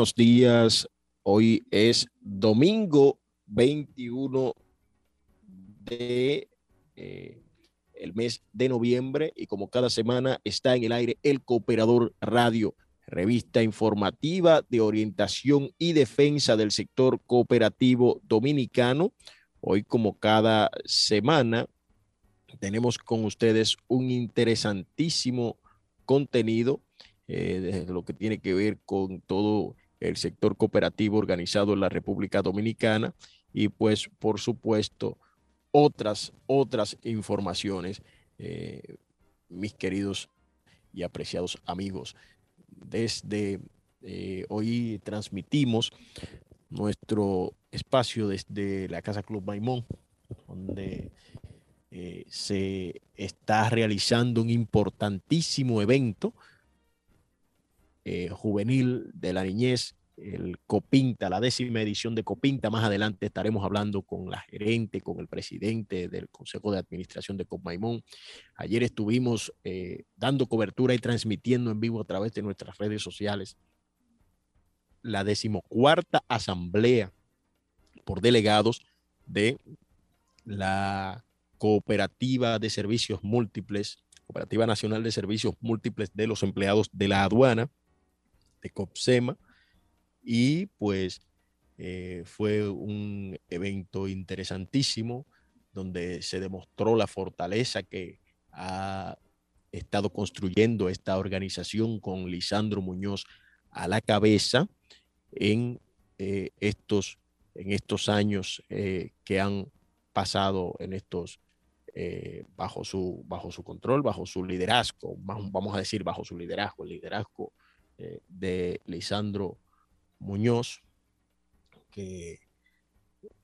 buenos días. Hoy es domingo 21 de eh, el mes de noviembre y como cada semana está en el aire el Cooperador Radio, revista informativa de orientación y defensa del sector cooperativo dominicano. Hoy como cada semana tenemos con ustedes un interesantísimo contenido eh, lo que tiene que ver con todo el sector cooperativo organizado en la República Dominicana y pues por supuesto otras, otras informaciones, eh, mis queridos y apreciados amigos. Desde eh, hoy transmitimos nuestro espacio desde la Casa Club Maimón, donde se está realizando un importantísimo evento eh, juvenil de la niñez, el Copinta, la décima edición de Copinta. Más adelante estaremos hablando con la gerente, con el presidente del Consejo de Administración de Copmaimón. Ayer estuvimos eh, dando cobertura y transmitiendo en vivo a través de nuestras redes sociales la decimocuarta asamblea por delegados de la Cooperativa de Servicios Múltiples, Cooperativa Nacional de Servicios Múltiples de los Empleados de la Aduana, de COPSEMA y pues eh, fue un evento interesantísimo donde se demostró la fortaleza que ha estado construyendo esta organización con Lisandro Muñoz a la cabeza en, eh, estos, en estos años eh, que han pasado en estos bajo, su, bajo su control, bajo su liderazgo, vamos a decir bajo su liderazgo, el liderazgo eh, de Lisandro Muñoz, que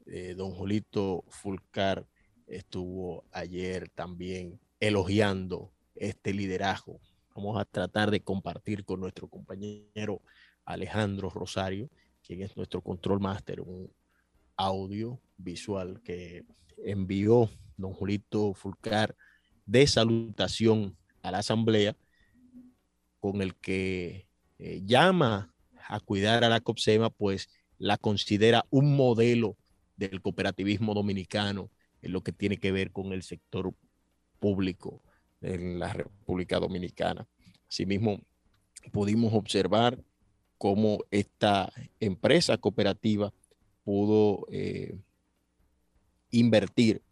eh, don Julito Fulcar estuvo ayer también elogiando este liderazgo. Vamos a tratar de compartir con nuestro compañero Alejandro Rosario, quien es nuestro control master, un audio visual que envió don Julito Fulcar de salutación a la asamblea con el que eh, llama a cuidar a la COPSEMA, pues la considera un modelo del cooperativismo dominicano en lo que tiene que ver con el sector público en la República Dominicana. Asimismo, pudimos observar cómo esta empresa cooperativa pudo eh, invertir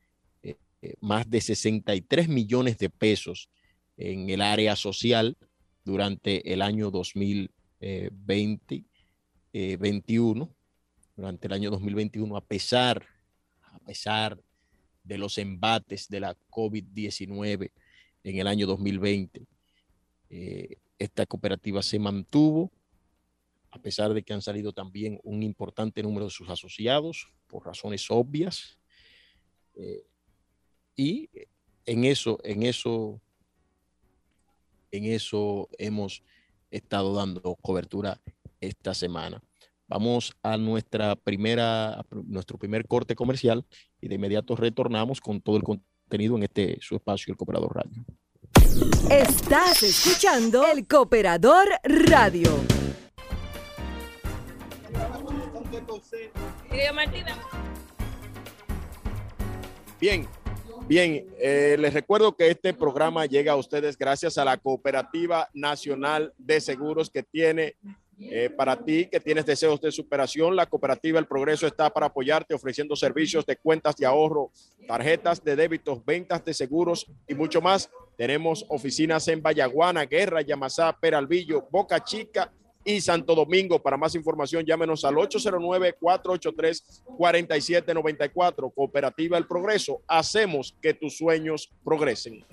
eh, más de 63 millones de pesos en el área social durante el año 2020, 21, eh, durante el año 2021, a pesar, a pesar de los embates de la COVID-19 en el año 2020. Eh, esta cooperativa se mantuvo, a pesar de que han salido también un importante número de sus asociados, por razones obvias. Eh, y en eso, en eso, en eso hemos estado dando cobertura esta semana. Vamos a nuestra primera, nuestro primer corte comercial y de inmediato retornamos con todo el contenido en este su espacio, el Cooperador Radio. Estás escuchando el Cooperador Radio. Bien, bien, eh, les recuerdo que este programa llega a ustedes gracias a la Cooperativa Nacional de Seguros que tiene eh, para ti que tienes deseos de superación, la cooperativa El Progreso está para apoyarte ofreciendo servicios de cuentas de ahorro, tarjetas de débitos, ventas de seguros y mucho más. Tenemos oficinas en Vallaguana, Guerra, Yamasá, Peralvillo, Boca Chica y Santo Domingo. Para más información, llámenos al 809-483-4794. Cooperativa El Progreso. Hacemos que tus sueños progresen.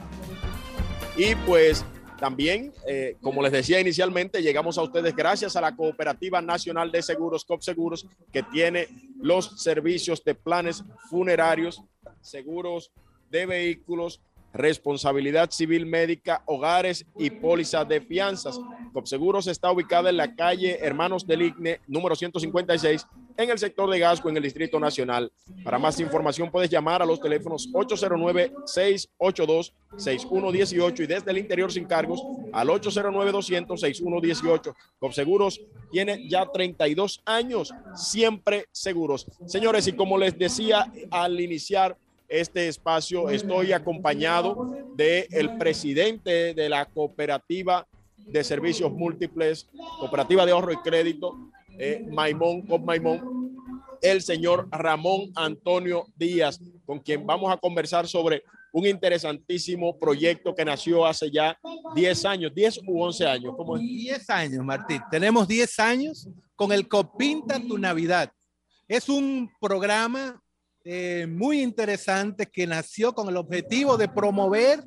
Y pues también, eh, como les decía inicialmente, llegamos a ustedes gracias a la Cooperativa Nacional de Seguros, COP Seguros, que tiene los servicios de planes funerarios, seguros de vehículos, responsabilidad civil médica, hogares y pólizas de fianzas. Copseguros está ubicada en la calle Hermanos del Igne, número 156, en el sector de Gasco, en el Distrito Nacional. Para más información puedes llamar a los teléfonos 809-682-6118 y desde el interior sin cargos al 809-200-6118. Copseguros tiene ya 32 años, siempre seguros. Señores, y como les decía al iniciar, este espacio. Estoy acompañado del el presidente de la cooperativa de servicios múltiples, cooperativa de ahorro y crédito, eh, Maimón con Maimón, el señor Ramón Antonio Díaz, con quien vamos a conversar sobre un interesantísimo proyecto que nació hace ya 10 años, 10 u 11 años. ¿Cómo 10 años, Martín. Tenemos 10 años con el Copinta tu Navidad. Es un programa eh, muy interesante que nació con el objetivo de promover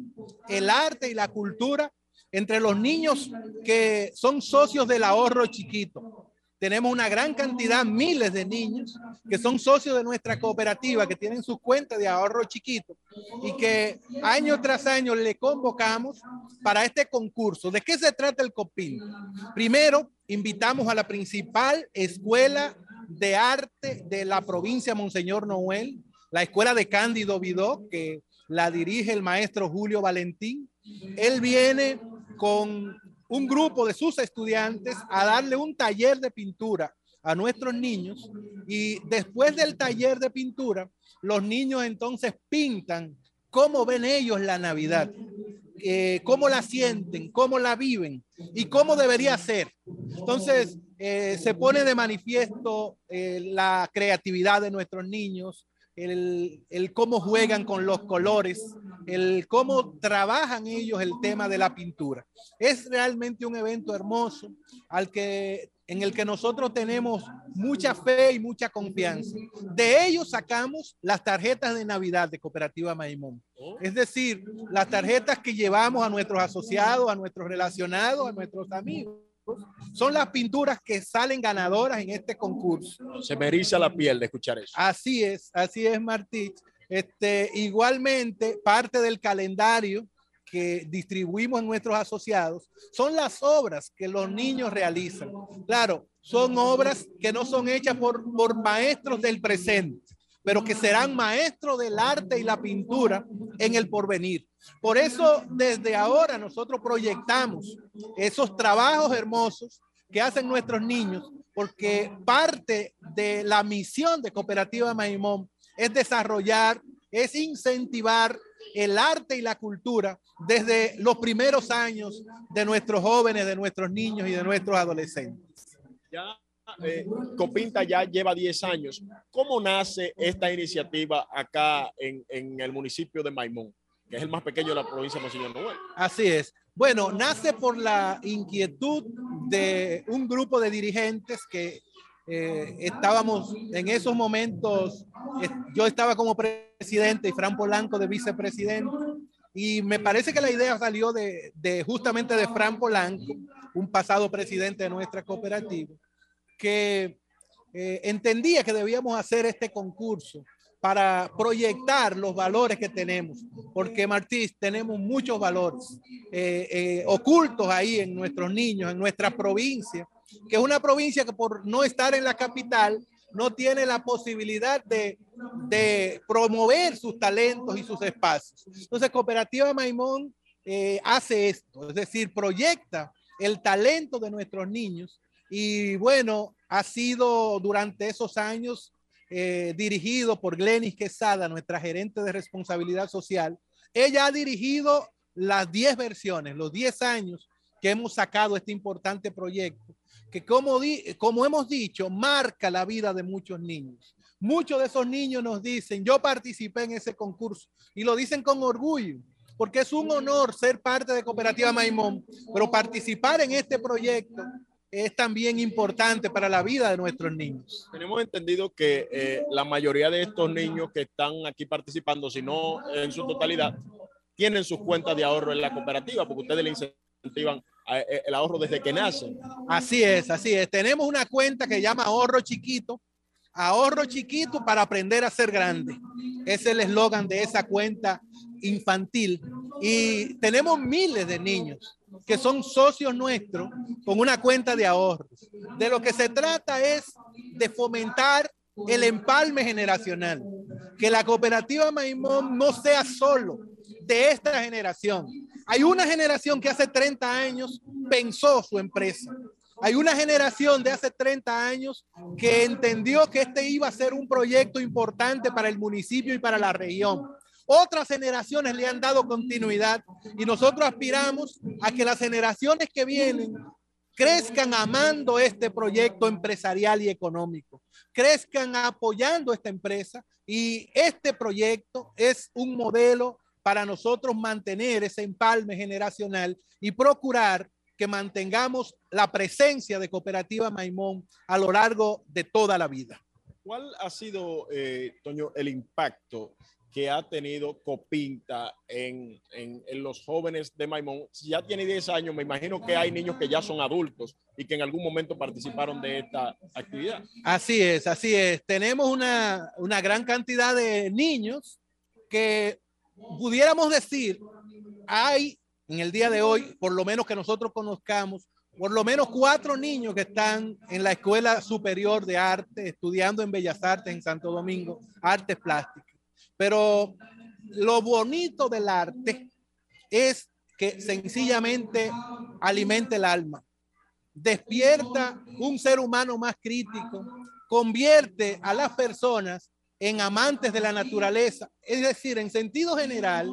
el arte y la cultura entre los niños que son socios del ahorro chiquito. Tenemos una gran cantidad, miles de niños que son socios de nuestra cooperativa, que tienen sus cuentas de ahorro chiquito y que año tras año le convocamos para este concurso. ¿De qué se trata el COPIN? Primero, invitamos a la principal escuela de arte de la provincia Monseñor Noel, la escuela de Cándido Vidó, que la dirige el maestro Julio Valentín. Él viene con un grupo de sus estudiantes a darle un taller de pintura a nuestros niños y después del taller de pintura, los niños entonces pintan cómo ven ellos la Navidad, eh, cómo la sienten, cómo la viven y cómo debería ser. Entonces, eh, se pone de manifiesto eh, la creatividad de nuestros niños, el, el, cómo juegan con los colores, el cómo trabajan ellos el tema de la pintura. Es realmente un evento hermoso al que en el que nosotros tenemos mucha fe y mucha confianza. De ellos sacamos las tarjetas de Navidad de Cooperativa Maimón. Es decir, las tarjetas que llevamos a nuestros asociados, a nuestros relacionados, a nuestros amigos. Son las pinturas que salen ganadoras en este concurso. Se me eriza la piel de escuchar eso. Así es, así es, Martí. Este, igualmente, parte del calendario que distribuimos en nuestros asociados son las obras que los niños realizan. Claro, son obras que no son hechas por, por maestros del presente, pero que serán maestros del arte y la pintura en el porvenir. Por eso, desde ahora nosotros proyectamos esos trabajos hermosos que hacen nuestros niños, porque parte de la misión de Cooperativa Maimón es desarrollar, es incentivar el arte y la cultura desde los primeros años de nuestros jóvenes, de nuestros niños y de nuestros adolescentes. Ya eh, Copinta ya lleva 10 años. ¿Cómo nace esta iniciativa acá en, en, el municipio de Maimón, que es el más pequeño de la provincia de Monseñor Noel? Así es. Bueno, nace por la inquietud de un grupo de dirigentes que eh, estábamos en esos momentos, yo estaba como presidente y Fran Polanco de vicepresidente, y me parece que la idea salió de, justamente de Fran Polanco, un pasado presidente de nuestra cooperativa, que eh, entendía que debíamos hacer este concurso para proyectar los valores que tenemos, porque Martí, tenemos muchos valores eh, ocultos ahí en nuestros niños, en nuestra provincia, que es una provincia que por no estar en la capital no tiene la posibilidad de, de promover sus talentos y sus espacios. Entonces, Cooperativa Maimón eh, hace esto, es decir, proyecta el talento de nuestros niños y bueno, ha sido durante esos años eh, dirigido por Glenis Quesada, nuestra gerente de responsabilidad social. Ella ha dirigido las 10 versiones, los 10 años que hemos sacado este importante proyecto que como, como hemos dicho, marca la vida de muchos niños. Muchos de esos niños nos dicen, yo participé en ese concurso y lo dicen con orgullo, porque es un honor ser parte de Cooperativa Maimón, pero participar en este proyecto es también importante para la vida de nuestros niños. Tenemos entendido que eh, la mayoría de estos niños que están aquí participando, si no en su totalidad, tienen sus cuentas de ahorro en la cooperativa, porque ustedes le incentivan el ahorro desde que nacen. Así es, así es. Tenemos una cuenta que llama ahorro chiquito, ahorro chiquito para aprender a ser grande. Es el eslogan de esa cuenta infantil. Y tenemos miles de niños que son socios nuestros con una cuenta de ahorros. De lo que se trata es de fomentar el empalme generacional, que la cooperativa Maimón no sea solo de esta generación, hay una generación que hace 30 años pensó su empresa. Hay una generación de hace 30 años que entendió que este iba a ser un proyecto importante para el municipio y para la región. Otras generaciones le han dado continuidad y nosotros aspiramos a que las generaciones que vienen crezcan amando este proyecto empresarial y económico, crezcan apoyando esta empresa y este proyecto es un modelo para nosotros mantener ese empalme generacional y procurar que mantengamos la presencia de Cooperativa Maimón a lo largo de toda la vida. ¿Cuál ha sido, eh, Toño, el impacto que ha tenido Copinta en, en, en, los jóvenes de Maimón? Si ya tiene 10 años, me imagino que hay niños que ya son adultos y que en algún momento participaron de esta actividad. Así es, así es. Tenemos una, una gran cantidad de niños que pudiéramos decir, hay en el día de hoy, por lo menos que nosotros conozcamos, por lo menos cuatro niños que están en la Escuela Superior de Arte, estudiando en Bellas Artes en Santo Domingo, artes plásticas. Pero lo bonito del arte es que sencillamente alimenta el alma, despierta un ser humano más crítico, convierte a las personas en amantes de la naturaleza. Es decir, en sentido general,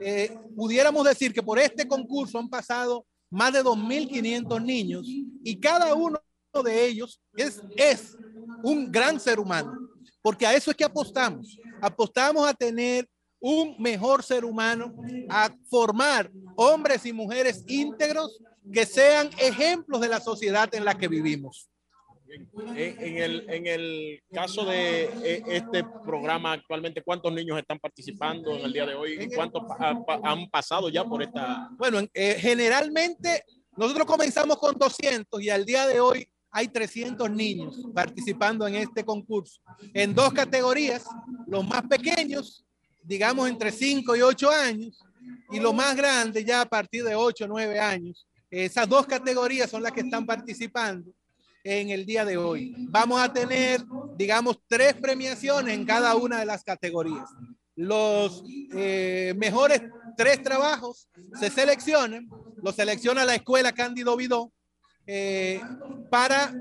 eh, pudiéramos decir que por este concurso han pasado más de 2.500 niños y cada uno de ellos es, es un gran ser humano, porque a eso es que apostamos. Apostamos a tener un mejor ser humano, a formar hombres y mujeres íntegros que sean ejemplos de la sociedad en la que vivimos. En el, en el caso de eh, este programa actualmente, ¿cuántos niños están participando en el día de hoy y cuántos han pasado ya por esta? Bueno, eh, generalmente nosotros comenzamos con 200 y al día de hoy hay 300 niños participando en este concurso en dos categorías, los más pequeños, digamos entre 5 y 8 años, y los más grandes ya a partir de 8 o 9 años. Esas dos categorías son las que están participando en el día de hoy. Vamos a tener, digamos, tres premiaciones en cada una de las categorías. Los eh, mejores tres trabajos se seleccionan, los selecciona la escuela Cándido Vidó eh, para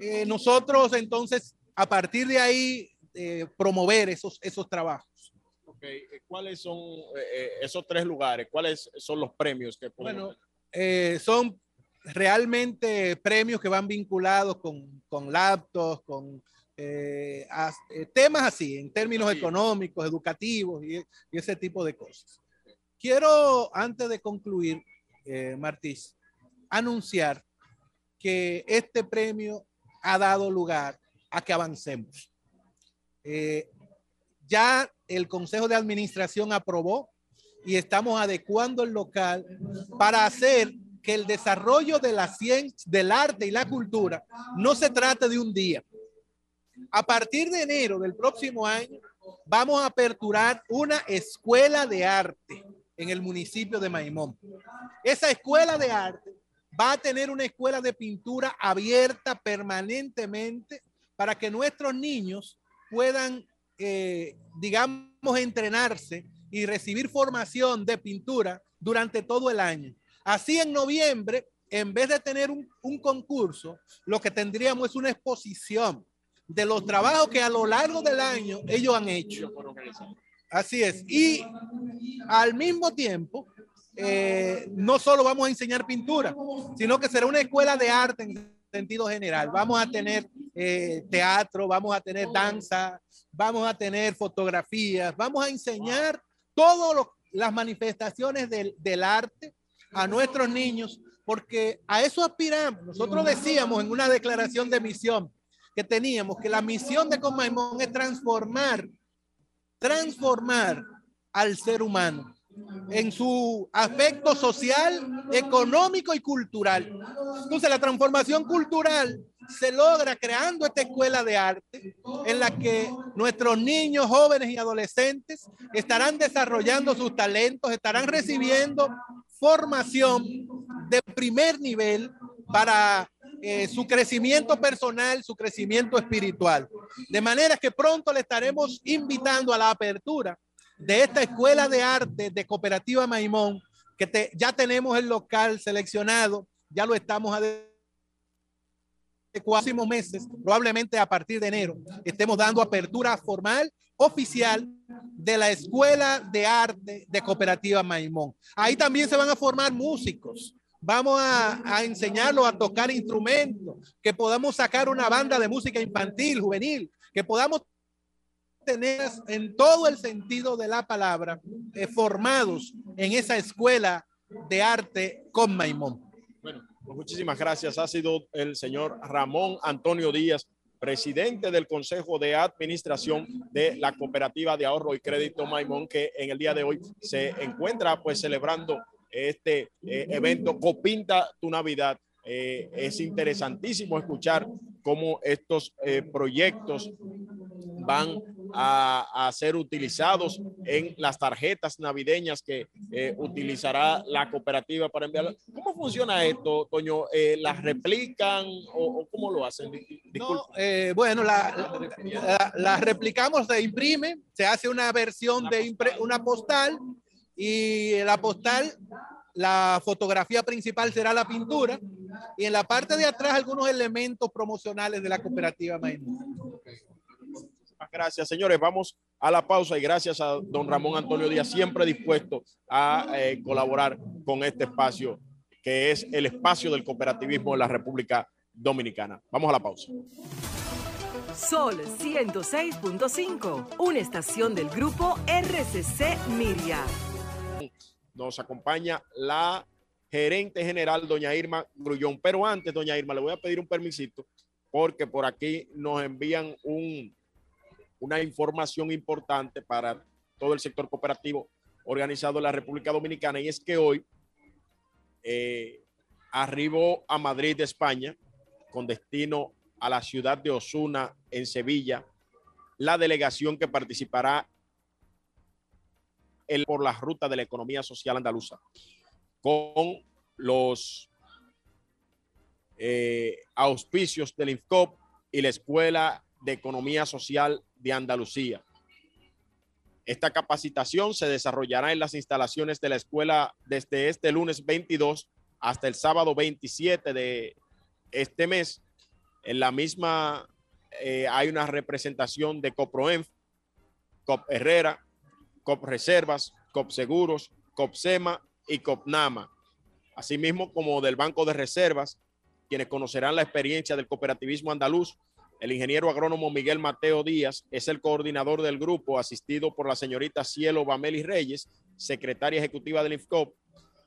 eh, nosotros entonces a partir de ahí promover esos, esos trabajos. ¿Cuáles son esos tres lugares? ¿Cuáles son los premios que Bueno, son realmente premios que van vinculados con, con laptops, con eh, eh, temas así, en términos económicos, educativos y, ese tipo de cosas. Quiero, antes de concluir, eh, Martís, anunciar que este premio ha dado lugar a que avancemos. ya el Consejo de Administración aprobó y estamos adecuando el local para hacer que el desarrollo de la ciencia, del arte y la cultura no se trate de un día. A partir de enero del próximo año, vamos a aperturar una escuela de arte en el municipio de Maimón. Esa escuela de arte va a tener una escuela de pintura abierta permanentemente para que nuestros niños puedan, eh, digamos, entrenarse y recibir formación de pintura durante todo el año. Así en noviembre, en vez de tener un, concurso, lo que tendríamos es una exposición de los trabajos que a lo largo del año ellos han hecho. Así es. Y al mismo tiempo, eh, no solo vamos a enseñar pintura, sino que será una escuela de arte en sentido general. Vamos a tener eh, teatro, vamos a tener danza, vamos a tener fotografías, vamos a enseñar todas las manifestaciones del, del arte a nuestros niños, porque a eso aspiramos. Nosotros decíamos en una declaración de misión que teníamos que la misión de Comaimón es transformar, transformar al ser humano en su aspecto social, económico y cultural. Entonces la transformación cultural se logra creando esta escuela de arte en la que nuestros niños, jóvenes y adolescentes estarán desarrollando sus talentos, estarán recibiendo formación de primer nivel para eh, su crecimiento personal, su crecimiento espiritual. De manera que pronto le estaremos invitando a la apertura de esta escuela de arte de Cooperativa Maimón, que ya tenemos el local seleccionado, ya lo estamos a próximos meses, probablemente a partir de enero, estemos dando apertura formal, oficial de la Escuela de Arte de Cooperativa Maimón. Ahí también se van a formar músicos. Vamos a, a enseñarlos a tocar instrumentos, que podamos sacar una banda de música infantil, juvenil, que podamos tener en todo el sentido de la palabra eh, formados en esa escuela de arte con Maimón. Bueno, pues muchísimas gracias. Ha sido el señor Ramón Antonio Díaz, presidente del Consejo de Administración de la Cooperativa de Ahorro y Crédito Maimón, que en el día de hoy se encuentra pues celebrando este eh, evento Copinta tu Navidad. Eh, es interesantísimo escuchar cómo estos eh, proyectos van a, ser utilizados en las tarjetas navideñas que eh, utilizará la cooperativa para enviar. ¿Cómo funciona esto, Toño? Eh, ¿Las replican o, cómo lo hacen? Eh, bueno, la, la, replicamos, se imprime, se hace una versión de una postal y la postal, la fotografía principal será la pintura y en la parte de atrás algunos elementos promocionales de la cooperativa Maimón. Gracias, señores. Vamos a la pausa y gracias a don Ramón Antonio Díaz, siempre dispuesto a eh, colaborar con este espacio, que es el espacio del cooperativismo en la República Dominicana. Vamos a la pausa. Sol 106.5, una estación del grupo RCC Miria. Nos acompaña la gerente general, doña Irma Grullón. Pero antes, doña Irma, le voy a pedir un permisito porque por aquí nos envían un, una información importante para todo el sector cooperativo organizado en la República Dominicana y es que hoy eh, arribó a Madrid, España, con destino a la ciudad de Osuna, en Sevilla, la delegación que participará el, por la ruta de la economía social andaluza, con los eh, auspicios del INFCOP y la Escuela de Economía Social de Andalucía. Esta capacitación se desarrollará en las instalaciones de la escuela desde este lunes 22 hasta el sábado 27 de este mes. En la misma eh, hay una representación de COPROENF, COP Herrera, COP Reservas, COPSEMA y COPNAMA, asimismo como del Banco de Reservas, quienes conocerán la experiencia del cooperativismo andaluz. El ingeniero agrónomo Miguel Mateo Díaz es el coordinador del grupo, asistido por la señorita Cielo Bameli Reyes, secretaria ejecutiva del INFCOP.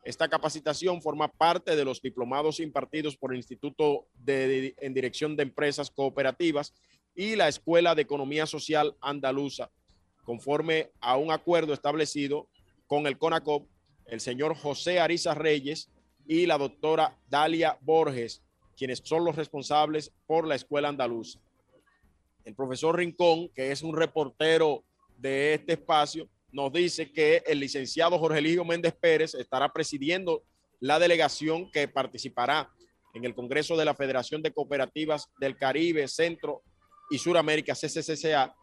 Esta capacitación forma parte de los diplomados impartidos por el Instituto en Dirección de Empresas Cooperativas y la Escuela de Economía Social Andaluza, conforme a un acuerdo establecido con el CONACOP, el señor José Ariza Reyes y la doctora Dalia Borges, quienes son los responsables por la Escuela Andaluza. El profesor Rincón, que es un reportero de este espacio, nos dice que el licenciado Jorge Eligio Méndez Pérez estará presidiendo la delegación que participará en el Congreso de la Federación de Cooperativas del Caribe, Centro y Suramérica, CCCCA,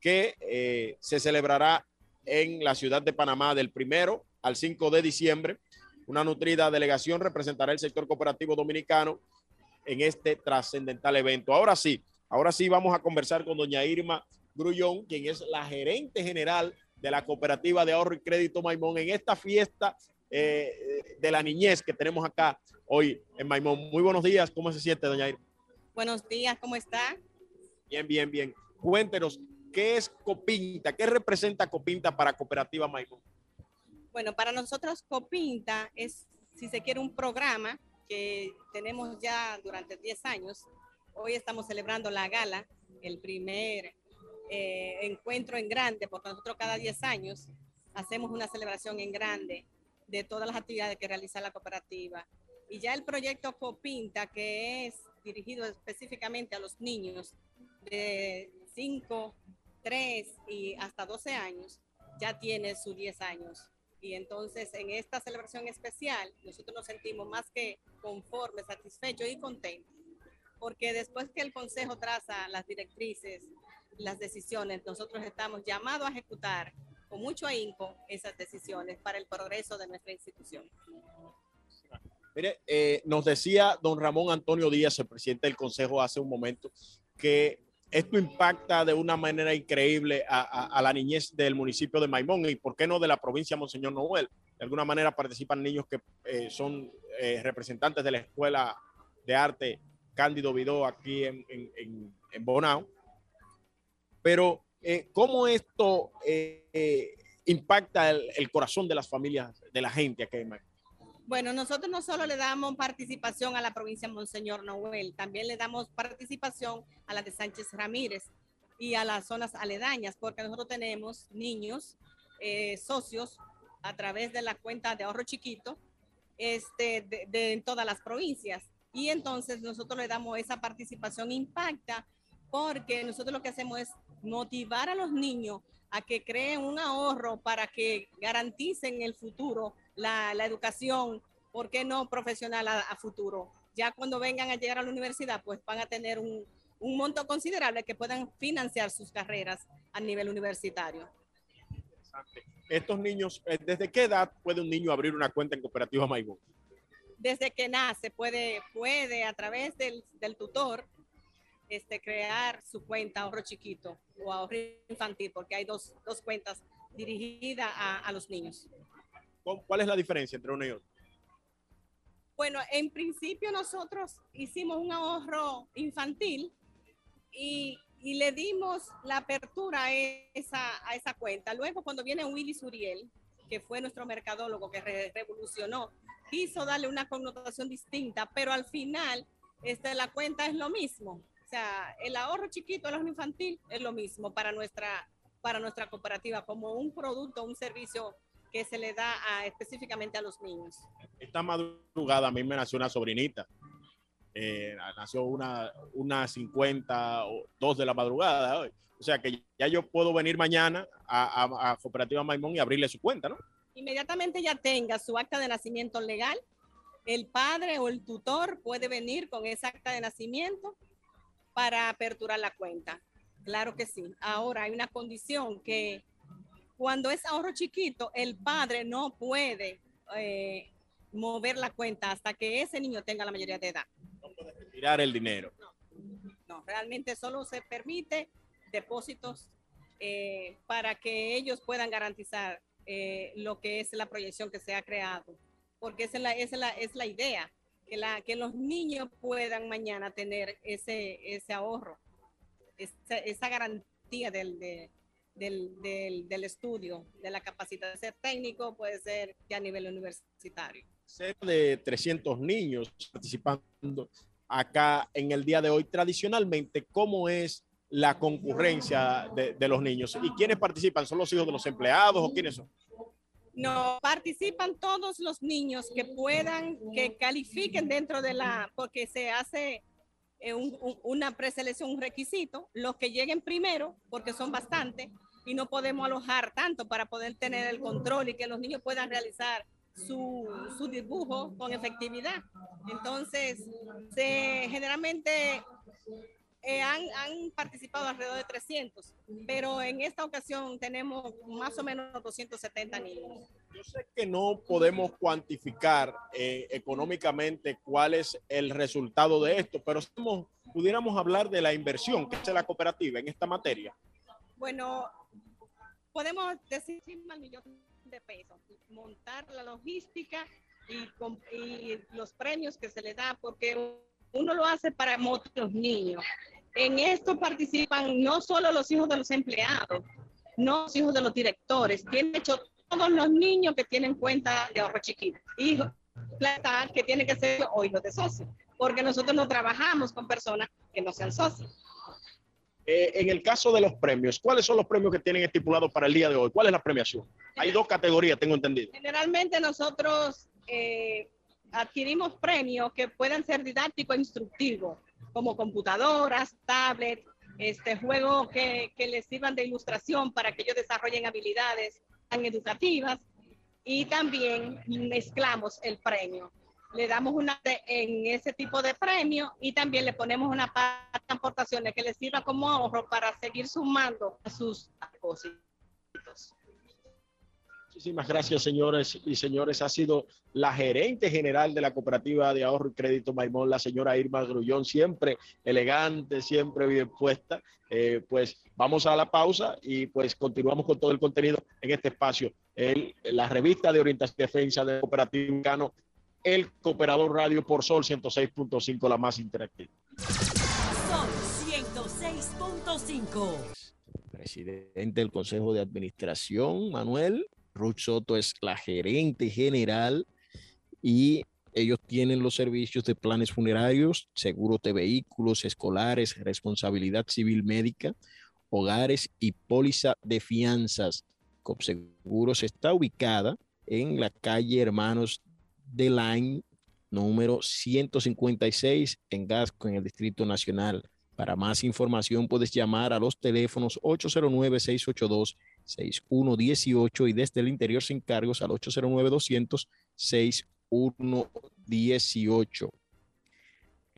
que eh, se celebrará en la ciudad de Panamá del primero al 5 de diciembre. Una nutrida delegación representará el sector cooperativo dominicano en este trascendental evento. Ahora sí, ahora sí vamos a conversar con doña Irma Grullón, quien es la gerente general de la Cooperativa de Ahorro y Crédito Maimón en esta fiesta eh, de la niñez que tenemos acá hoy en Maimón. Muy buenos días, ¿cómo se siente, doña Irma? Buenos días, ¿cómo está? Bien, bien, bien. Cuéntenos, ¿qué es Copinta? ¿Qué representa Copinta para Cooperativa Maimón? Bueno, para nosotros Copinta es, si se quiere, un programa que tenemos ya durante 10 años. Hoy estamos celebrando la gala, el primer eh, encuentro en grande, porque nosotros cada 10 años hacemos una celebración en grande de todas las actividades que realiza la cooperativa. Y ya el proyecto Copinta, que es dirigido específicamente a los niños de 5, 3 y hasta 12 años, ya tiene sus 10 años. Y entonces en esta celebración especial nosotros nos sentimos más que conformes, satisfechos y contentos, porque después que el Consejo traza las directrices, las decisiones, nosotros estamos llamados a ejecutar con mucho ahínco esas decisiones para el progreso de nuestra institución. Mire, eh, nos decía don Ramón Antonio Díaz, el presidente del Consejo, hace un momento, que esto impacta de una manera increíble a, la niñez del municipio de Maimón y, ¿por qué no, de la provincia Monseñor Noel? De alguna manera participan niños que eh, son eh, representantes de la Escuela de Arte Cándido Vidó aquí en, en, Bonao. Pero, eh, ¿cómo esto impacta el, el, corazón de las familias, de la gente aquí en Maimón? Bueno, nosotros no solo le damos participación a la provincia de Monseñor Noel, también le damos participación a la de Sánchez Ramírez y a las zonas aledañas, porque nosotros tenemos niños eh, socios a través de la cuenta de ahorro chiquito este, de, todas las provincias. Y entonces nosotros le damos esa participación, impacta, porque nosotros lo que hacemos es motivar a los niños a que creen un ahorro para que garanticen el futuro la, educación, ¿por qué no profesional a, futuro? Ya cuando vengan a llegar a la universidad, pues van a tener un, un monto considerable que puedan financiar sus carreras a nivel universitario. Estos niños, eh, ¿desde qué edad puede un niño abrir una cuenta en Cooperativa Maimón? Desde que nace, puede, puede a través del, del tutor este, crear su cuenta ahorro chiquito o ahorro infantil, porque hay dos, dos cuentas dirigidas a, a los niños. ¿Cuál es la diferencia entre uno y otro? Bueno, en principio nosotros hicimos un ahorro infantil y, y le dimos la apertura a esa, a esa cuenta. Luego, cuando viene Willy Suriel, que fue nuestro mercadólogo que revolucionó, quiso darle una connotación distinta, pero al final este, la cuenta es lo mismo. O sea, el ahorro chiquito, el ahorro infantil es lo mismo para nuestra, para nuestra cooperativa, como un producto, un servicio que se le da específicamente a los niños. Esta madrugada a mí me nació una sobrinita. Eh, nació una, una 50 o dos de la madrugada hoy. O sea que ya yo puedo venir mañana a, a, Cooperativa Maimón y abrirle su cuenta, ¿no? Inmediatamente ya tenga su acta de nacimiento legal, el padre o el tutor puede venir con esa acta de nacimiento para aperturar la cuenta. Claro que sí. Ahora hay una condición que cuando es ahorro chiquito, el padre no puede eh, mover la cuenta hasta que ese niño tenga la mayoría de edad. No puede retirar el dinero. No, realmente solo se permite depósitos eh, para que ellos puedan garantizar eh, lo que es la proyección que se ha creado, porque esa es la, es la, es la idea, que, la, que los niños puedan mañana tener ese, ese ahorro, esa, esa garantía del, del, del, del, estudio, de la capacidad de ser técnico, puede ser ya a nivel universitario. Cerca de 300 niños participando acá en el día de hoy. Tradicionalmente, ¿cómo es la concurrencia de, de, los niños. ¿Y quiénes participan? ¿Son los hijos de los empleados o quiénes son? No, participan todos los niños que puedan, que califiquen dentro de la, porque se hace un, un, una preselección, un requisito, los que lleguen primero, porque son bastantes, y no podemos alojar tanto para poder tener el control y que los niños puedan realizar su, su dibujo con efectividad. Entonces, se, generalmente eh, han, han, participado alrededor de 300, pero en esta ocasión tenemos más o menos 270 niños. Yo sé que no podemos cuantificar eh, económicamente cuál es el resultado de esto, pero pudiéramos hablar de la inversión que hace la cooperativa en esta materia. Bueno, podemos decir un millón de pesos, montar la logística y, y los premios que se le da, porque uno lo hace para los niños. En esto participan no solo los hijos de los empleados, no los hijos de los directores, tienen hecho todos los niños que tienen cuenta de ahorro chiquito, hijos plata que tiene que ser o hijos de socios, porque nosotros no trabajamos con personas que no sean socios. Eh, en el caso de los premios, ¿cuáles son los premios que tienen estipulados para el día de hoy? ¿Cuál es la premiación? Hay dos categorías, tengo entendido. Generalmente nosotros eh, adquirimos premios que puedan ser didácticos e instructivos como computadoras, tablets, este, juegos que, que les sirvan de ilustración para que ellos desarrollen habilidades educativas y también mezclamos el premio. Le damos una en ese tipo de premio y también le ponemos una parte de aportaciones que les sirva como ahorro para seguir sumando a sus propósitos. Muchísimas gracias, señores y señores. Ha sido la gerente general de la Cooperativa de Ahorro y Crédito Maimón, la señora Irma Grullón, siempre elegante, siempre bien puesta. Eh, pues vamos a la pausa y pues continuamos con todo el contenido en este espacio. El, la revista de orientación y defensa del cooperativo mexicano, el Cooperador Radio por Sol 106.5, la más interactiva. Sol 106.5. Presidente del Consejo de Administración, Manuel. Ruth Soto es la gerente general y ellos tienen los servicios de planes funerarios, seguros de vehículos escolares, responsabilidad civil médica, hogares y póliza de fianzas. Copseguros está ubicada en la calle Hermanos de Line, número 156 en Gasco, en el Distrito Nacional. Para más información puedes llamar a los teléfonos 809-682-6118 y desde el interior sin cargos al 809-200-6118.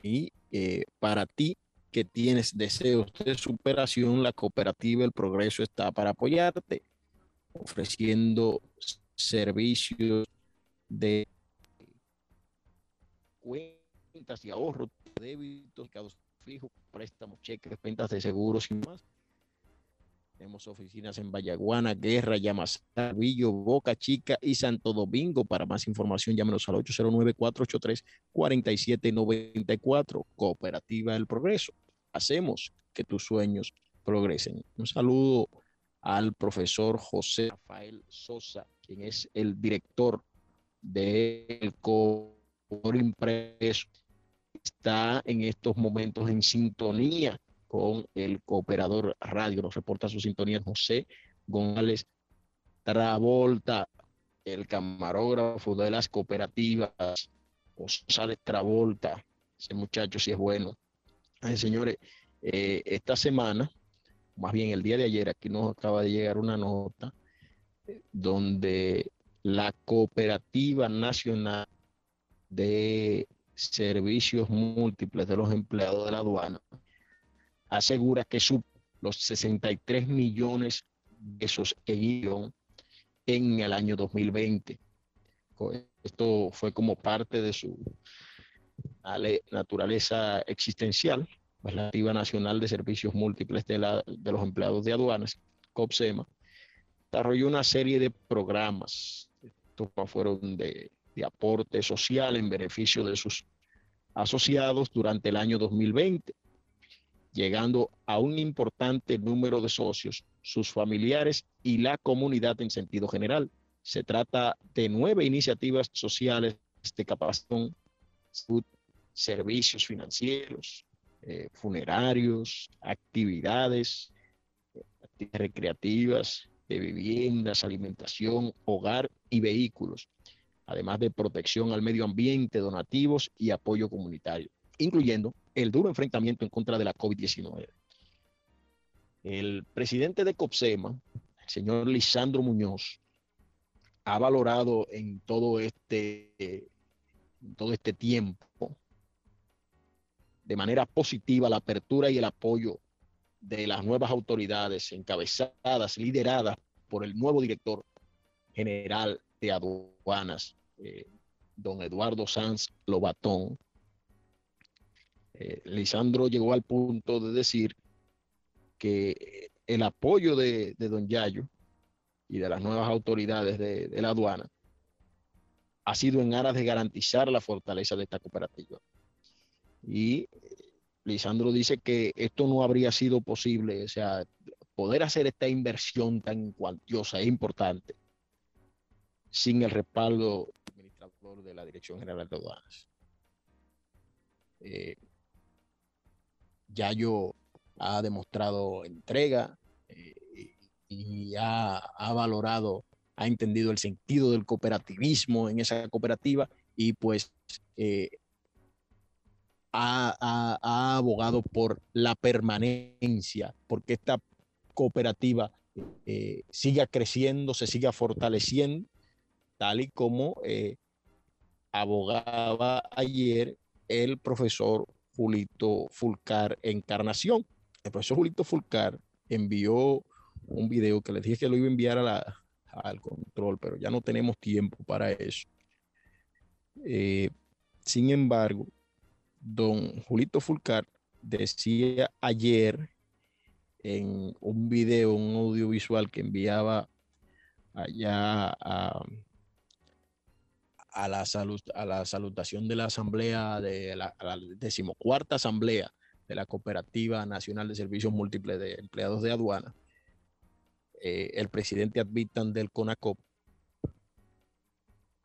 Y eh, para ti que tienes deseos de superación, la cooperativa El Progreso está para apoyarte, ofreciendo servicios de cuentas y ahorro, débitos, fijo, préstamos, cheques, ventas de seguros y más. Tenemos oficinas en Vallaguana, Guerra, Yamasá, Villo, Boca Chica y Santo Domingo. Para más información, llámenos al 809-483-4794. Cooperativa El Progreso. Hacemos que tus sueños progresen. Un saludo al profesor José Rafael Sosa, quien es el director del Cobro Impreso está en estos momentos en sintonía con el cooperador radio. Nos reporta su sintonía José González Travolta, el camarógrafo de las cooperativas. González Travolta, ese muchacho sí es bueno. señores, eh, esta semana, más bien el día de ayer, aquí nos acaba de llegar una nota donde la Cooperativa Nacional de Servicios Múltiples de los Empleados de la Aduana asegura que su, los 63 millones de esos que en el año 2020. Esto fue como parte de su naturaleza existencial, pues la Cooperativa Nacional de Servicios Múltiples de, la, de los Empleados de Aduanas, COPSEMA, desarrolló una serie de programas. Estos fueron de, de aporte social en beneficio de sus asociados durante el año 2020, llegando a un importante número de socios, sus familiares y la comunidad en sentido general. Se trata de nueve iniciativas sociales de capacitación, servicios financieros, eh, funerarios, actividades, actividades recreativas, de viviendas, alimentación, hogar y vehículos, además de protección al medio ambiente, donativos y apoyo comunitario, incluyendo el duro enfrentamiento en contra de la COVID-19. El presidente de COPSEMA, el señor Lisandro Muñoz, ha valorado en todo este, todo este tiempo de manera positiva la apertura y el apoyo de las nuevas autoridades encabezadas, lideradas por el nuevo director general de aduanas, eh, don Eduardo Sanz Lobatón. Eh, Lisandro llegó al punto de decir que el apoyo de, don Yayo y de las nuevas autoridades de, de la aduana ha sido en aras de garantizar la fortaleza de esta cooperativa. Y Lisandro dice que esto no habría sido posible, o sea, poder hacer esta inversión tan cuantiosa es importante sin el respaldo administrador de la Dirección General de Aduanas. Eh, Yayo ha demostrado entrega eh, y ha, ha, valorado, ha entendido el sentido del cooperativismo en esa cooperativa y pues eh, ha, abogado por la permanencia, porque esta cooperativa eh, siga creciendo, se siga fortaleciendo, tal y como eh, abogaba ayer el profesor Julito Fulcar Encarnación. El profesor Julito Fulcar envió un video que les dije que lo iba a enviar al control, pero ya no tenemos tiempo para eso. Eh, sin embargo, don Julito Fulcar decía ayer en un video, un audiovisual que enviaba allá a, la, salud, a la salutación de la asamblea, de la, decimocuarta asamblea de la Cooperativa Nacional de Servicios Múltiples de Empleados de Aduana, eh, el presidente Advitan del CONACOP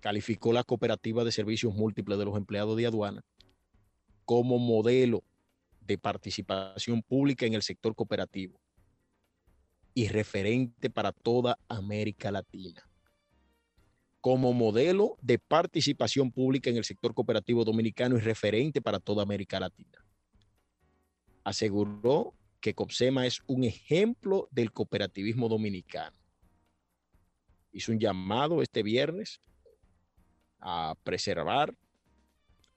calificó la Cooperativa de Servicios Múltiples de los Empleados de Aduana como modelo de participación pública en el sector cooperativo y referente para toda América Latina. Como modelo de participación pública en el sector cooperativo dominicano y referente para toda América Latina. Aseguró que COPSEMA es un ejemplo del cooperativismo dominicano. Hizo un llamado este viernes a preservar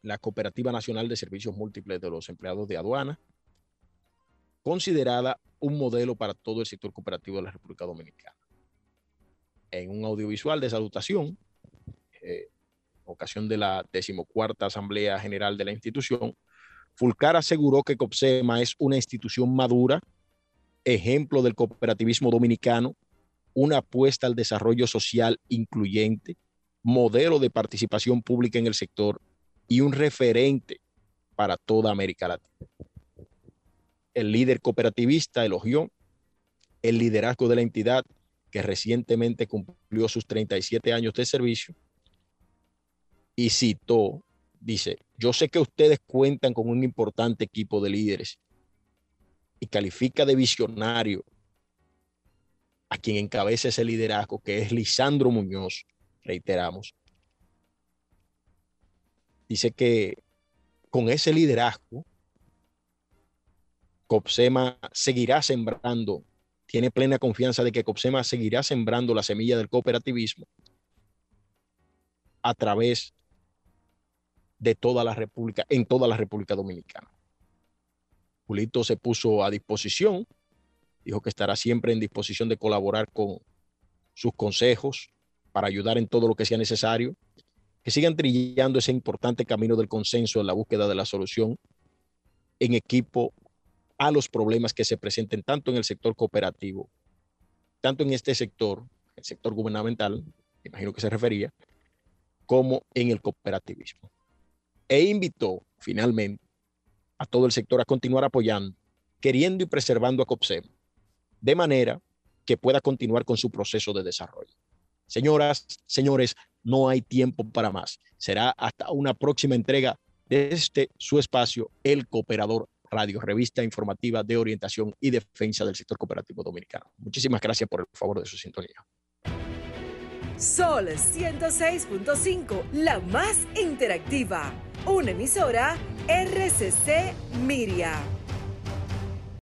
la Cooperativa Nacional de Servicios Múltiples de los Empleados de Aduana, considerada un modelo para todo el sector cooperativo de la República Dominicana. En un audiovisual de salutación, eh, ocasión de la decimocuarta Asamblea General de la institución, Fulcar aseguró que COPSEMA es una institución madura, ejemplo del cooperativismo dominicano, una apuesta al desarrollo social incluyente, modelo de participación pública en el sector y un referente para toda América Latina. El líder cooperativista elogió el liderazgo de la entidad que recientemente cumplió sus 37 años de servicio y citó dice, yo sé que ustedes cuentan con un importante equipo de líderes y califica de visionario a quien encabeza ese liderazgo, que es Lisandro Muñoz, reiteramos. Dice que con ese liderazgo, Copsema seguirá sembrando, tiene plena confianza de que Copsema seguirá sembrando la semilla del cooperativismo a través de toda la República, en toda la República Dominicana. Julito se puso a disposición, dijo que estará siempre en disposición de colaborar con sus consejos para ayudar en todo lo que sea necesario, que sigan trillando ese importante camino del consenso en la búsqueda de la solución en equipo a los problemas que se presenten tanto en el sector cooperativo, tanto en este sector, el sector gubernamental, imagino que se refería, como en el cooperativismo. E invitó finalmente a todo el sector a continuar apoyando, queriendo y preservando a COPSEM, de manera que pueda continuar con su proceso de desarrollo. Señoras, señores, no hay tiempo para más. Será hasta una próxima entrega de este su espacio, El Cooperador Radio, revista informativa de orientación y defensa del sector cooperativo dominicano. Muchísimas gracias por el favor de su sintonía. Sol 106.5, la más interactiva. Una emisora RCC Miria.